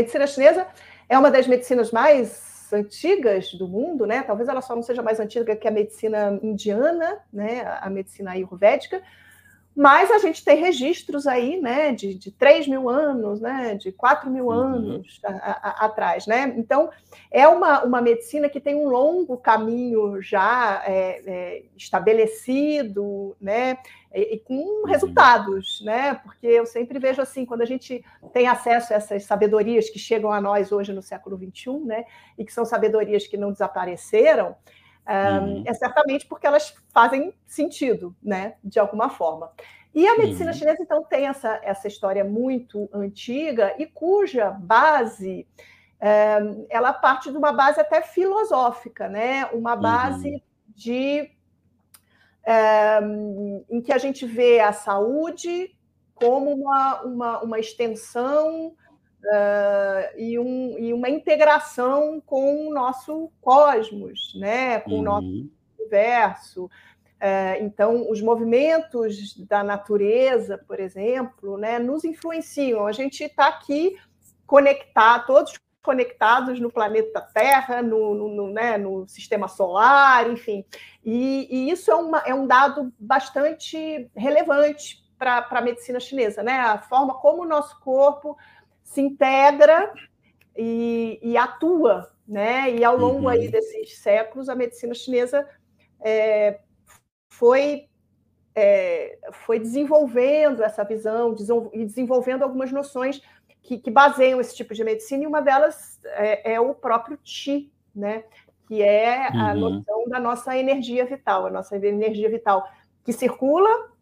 medicina chinesa é uma das medicinas mais antigas do mundo, né? Talvez ela só não seja mais antiga que a medicina indiana, né? A medicina ayurvédica, mas a gente tem registros aí, né, de, de 3 mil anos, né, de 4 mil uhum. anos a, a, atrás, né? Então, é uma, uma medicina que tem um longo caminho já é, é, estabelecido, né, e, e, com uhum. resultados, né? Porque eu sempre vejo assim, quando a gente tem acesso a essas sabedorias que chegam a nós hoje no século XXI, né, e que são sabedorias que não desapareceram, Uhum. É certamente porque elas fazem sentido, né, de alguma forma. E a medicina uhum. chinesa, então, tem essa, essa história muito antiga e cuja base é, ela parte de uma base até filosófica, né? Uma base uhum. de é, em que a gente vê a saúde como uma, uma, uma extensão uh, e, um, e, uma integração com o nosso cosmos, né? com uhum. o nosso uhum. universo. Uh, então, os movimentos da natureza, por exemplo, né, nos influenciam. A gente está aqui conectado, todos conectados no planeta Terra, no, no, no, né, no sistema solar, enfim. E, e isso é, uma, é, um dado bastante relevante para a medicina chinesa, né? A forma como o nosso corpo se integra e, e atua, né? E ao longo uhum. aí desses séculos, a medicina chinesa é, foi é, foi desenvolvendo essa visão e desenvolvendo algumas noções que, que, baseiam esse tipo de medicina, e uma delas é, é o próprio Qi, né? que é a uhum. noção da nossa energia vital, a nossa energia vital que circula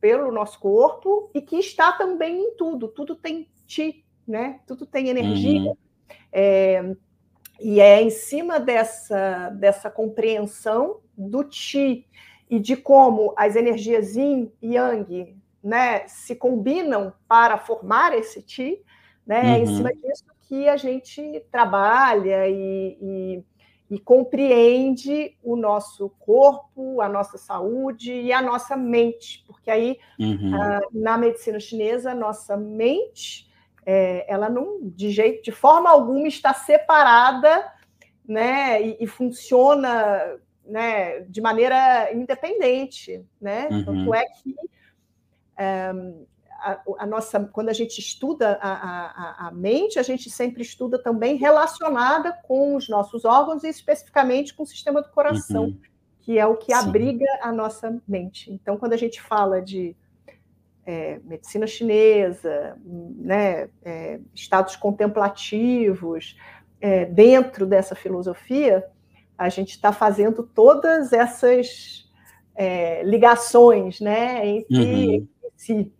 pelo nosso corpo e que está também em tudo, tudo tem Qi, né? Tudo tem energia. Uhum. É, e é em cima dessa, dessa compreensão do Qi e de como as energias Yin e Yang né, se combinam para formar esse Qi, né? Uhum. É em uhum. cima disso que a gente trabalha e, e, e, compreende o nosso corpo, a nossa saúde e a nossa mente, porque aí uhum. a, na medicina chinesa, a nossa mente é, ela não, de jeito, de forma alguma, está separada, né, e, e funciona, né, de maneira independente, né? Uhum. Tanto é que é, a, a, nossa, quando a gente estuda a, a, a, mente, a gente sempre estuda também relacionada com os nossos órgãos e especificamente com o sistema do coração, uhum. que é o que Sim. abriga a nossa mente. Então, quando a gente fala de é, medicina chinesa, né, é, estados contemplativos, é, dentro dessa filosofia, a gente está fazendo todas essas é, ligações né, entre, uhum. si.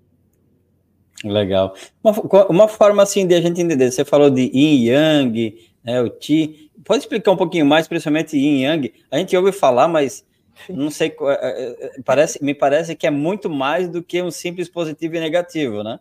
Legal. Uma, uma, forma assim de a gente entender, você falou de yin yang, né, o Qi, pode explicar um pouquinho mais, principalmente yin yang? A gente ouve falar, mas não sei, é, é, é, parece, me parece que é muito mais do que um simples positivo e negativo, né?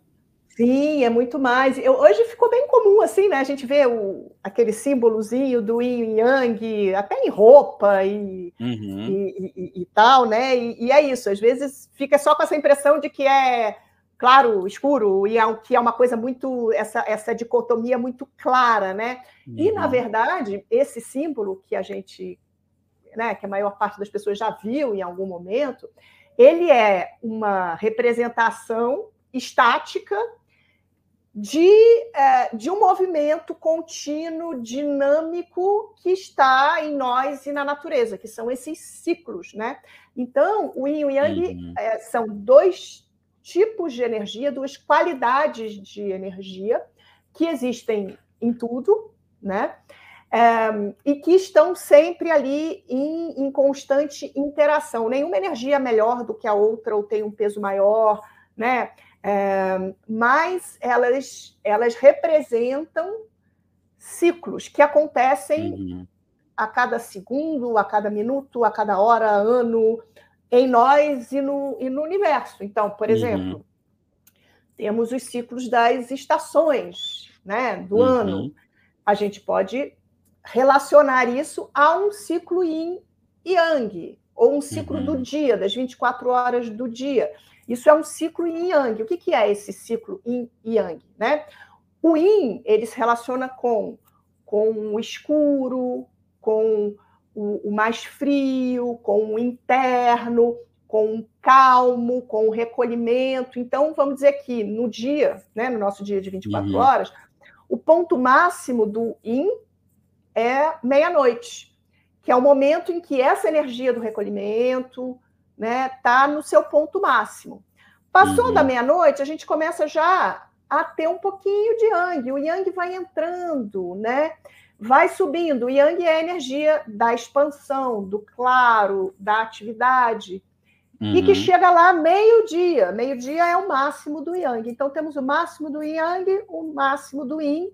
Sim, é muito mais. Eu, hoje ficou bem comum, assim, né? A gente vê o, aquele símbolozinho do yin e yang, até em roupa e, uhum. e, e, e, tal, né? E, é isso, às vezes fica só com essa impressão de que é claro, escuro, e é, que é uma coisa muito, essa, essa dicotomia muito clara, né? Uhum. E, na uhum. verdade, esse símbolo que a gente né, que a maior parte das pessoas já viu em algum momento, ele é uma representação estática de, é, de um movimento contínuo, dinâmico que está em nós e na natureza, que são esses ciclos, né? Então, o Yin e o Yang uhum. é, são dois tipos de energia, duas qualidades de energia que existem em tudo, né? É, e que estão sempre ali em, em, constante interação. Nenhuma energia é melhor do que a outra ou tem um peso maior, né? É, mas elas, elas representam ciclos que acontecem uhum. a cada segundo, a cada minuto, a cada hora, ano, em nós e no, e no universo. Então, por uhum. exemplo, temos os ciclos das estações né, do uhum. ano. A gente pode relacionar isso a um ciclo yin e yang, ou um ciclo uhum. do dia, das 24 horas do dia. Isso é um ciclo yin yang. O que, que é esse ciclo yin e yang? Né? O yin, ele se relaciona com, com o escuro, com o, o mais frio, com o interno, com o calmo, com o recolhimento. Então, vamos dizer que no dia, né, no nosso dia de 24 uhum. horas, o ponto máximo do yin é meia-noite, que é o momento em que essa energia do recolhimento está né, tá no seu ponto máximo. Passou uhum. da meia-noite, a gente começa já a ter um pouquinho de yang, o yang vai entrando, né? Vai subindo. O yang é a energia da expansão, do claro, da atividade. Uhum. E que uhum. chega lá meio-dia. Meio-dia é o máximo do yang. Então temos o máximo do yang, o máximo do yin.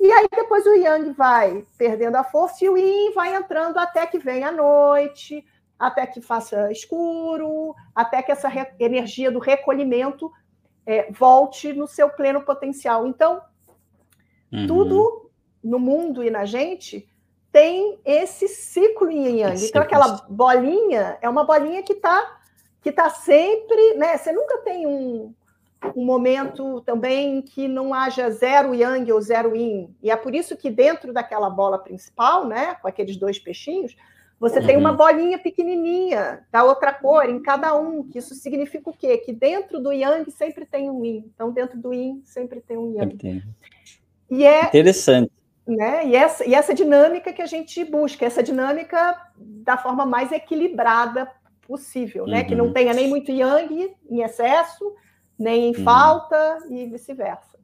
E aí depois o yang vai perdendo a força e o yin vai entrando até que vem a noite, até que faça escuro, até que essa energia do recolhimento é, volte no seu pleno potencial. Então, uhum. tudo no mundo e na gente tem esse ciclo yin yang. Então, aquela bolinha é uma bolinha que está que tá sempre, né? Você nunca tem um, um momento também que não haja zero yang ou zero yin. E é por isso que dentro daquela bola principal, né, com aqueles dois peixinhos, você uhum. tem uma uhum. bolinha pequenininha da outra cor em cada um, que isso significa o quê? Que dentro do yang sempre tem um yin. Então, dentro do yin sempre tem um yang. E é interessante. Né? E, essa, e essa dinâmica que a gente busca, essa dinâmica da forma mais equilibrada possível, né? Que não uhum. tenha nem muito yang em excesso, nem em uhum. falta e vice-versa.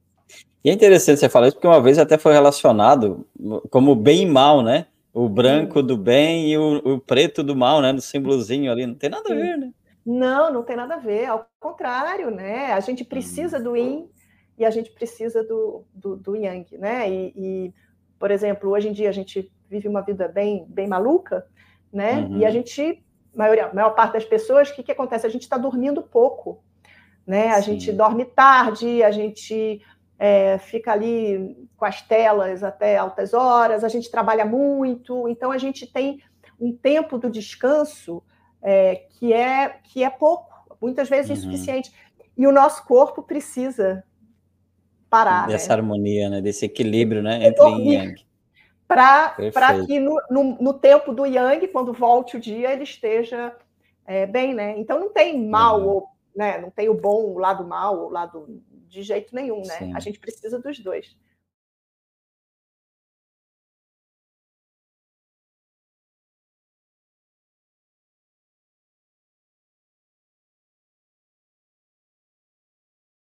E é interessante você falar isso, porque uma vez até foi relacionado como bem e mal, né? O branco do bem e o, o, preto do mal, né? No símbolozinho ali. Não tem nada a ver, né? Não, não tem nada a ver. Ao contrário, né? A gente precisa do yin e a gente precisa do, do, do yang, né? E, e, por exemplo, hoje em dia a gente vive uma vida bem, bem maluca, né? Uhum. E a gente, a maior parte das pessoas, o que, que acontece? A gente está dormindo pouco, né? A Sim. gente dorme tarde, a gente é, fica ali com as telas até altas horas, a gente trabalha muito, então a gente tem um tempo do descanso é, que, é, que é pouco, muitas vezes uhum. insuficiente. E o nosso corpo precisa parar. Dessa né? harmonia, né? desse equilíbrio né? entre e yang. Para que no, no, no, tempo do yang, quando volte o dia, ele esteja é, bem, né? Então não tem mal, uhum. ou, né? não tem o bom, o lado mal, o lado de jeito nenhum, né? Sim. A gente precisa dos dois.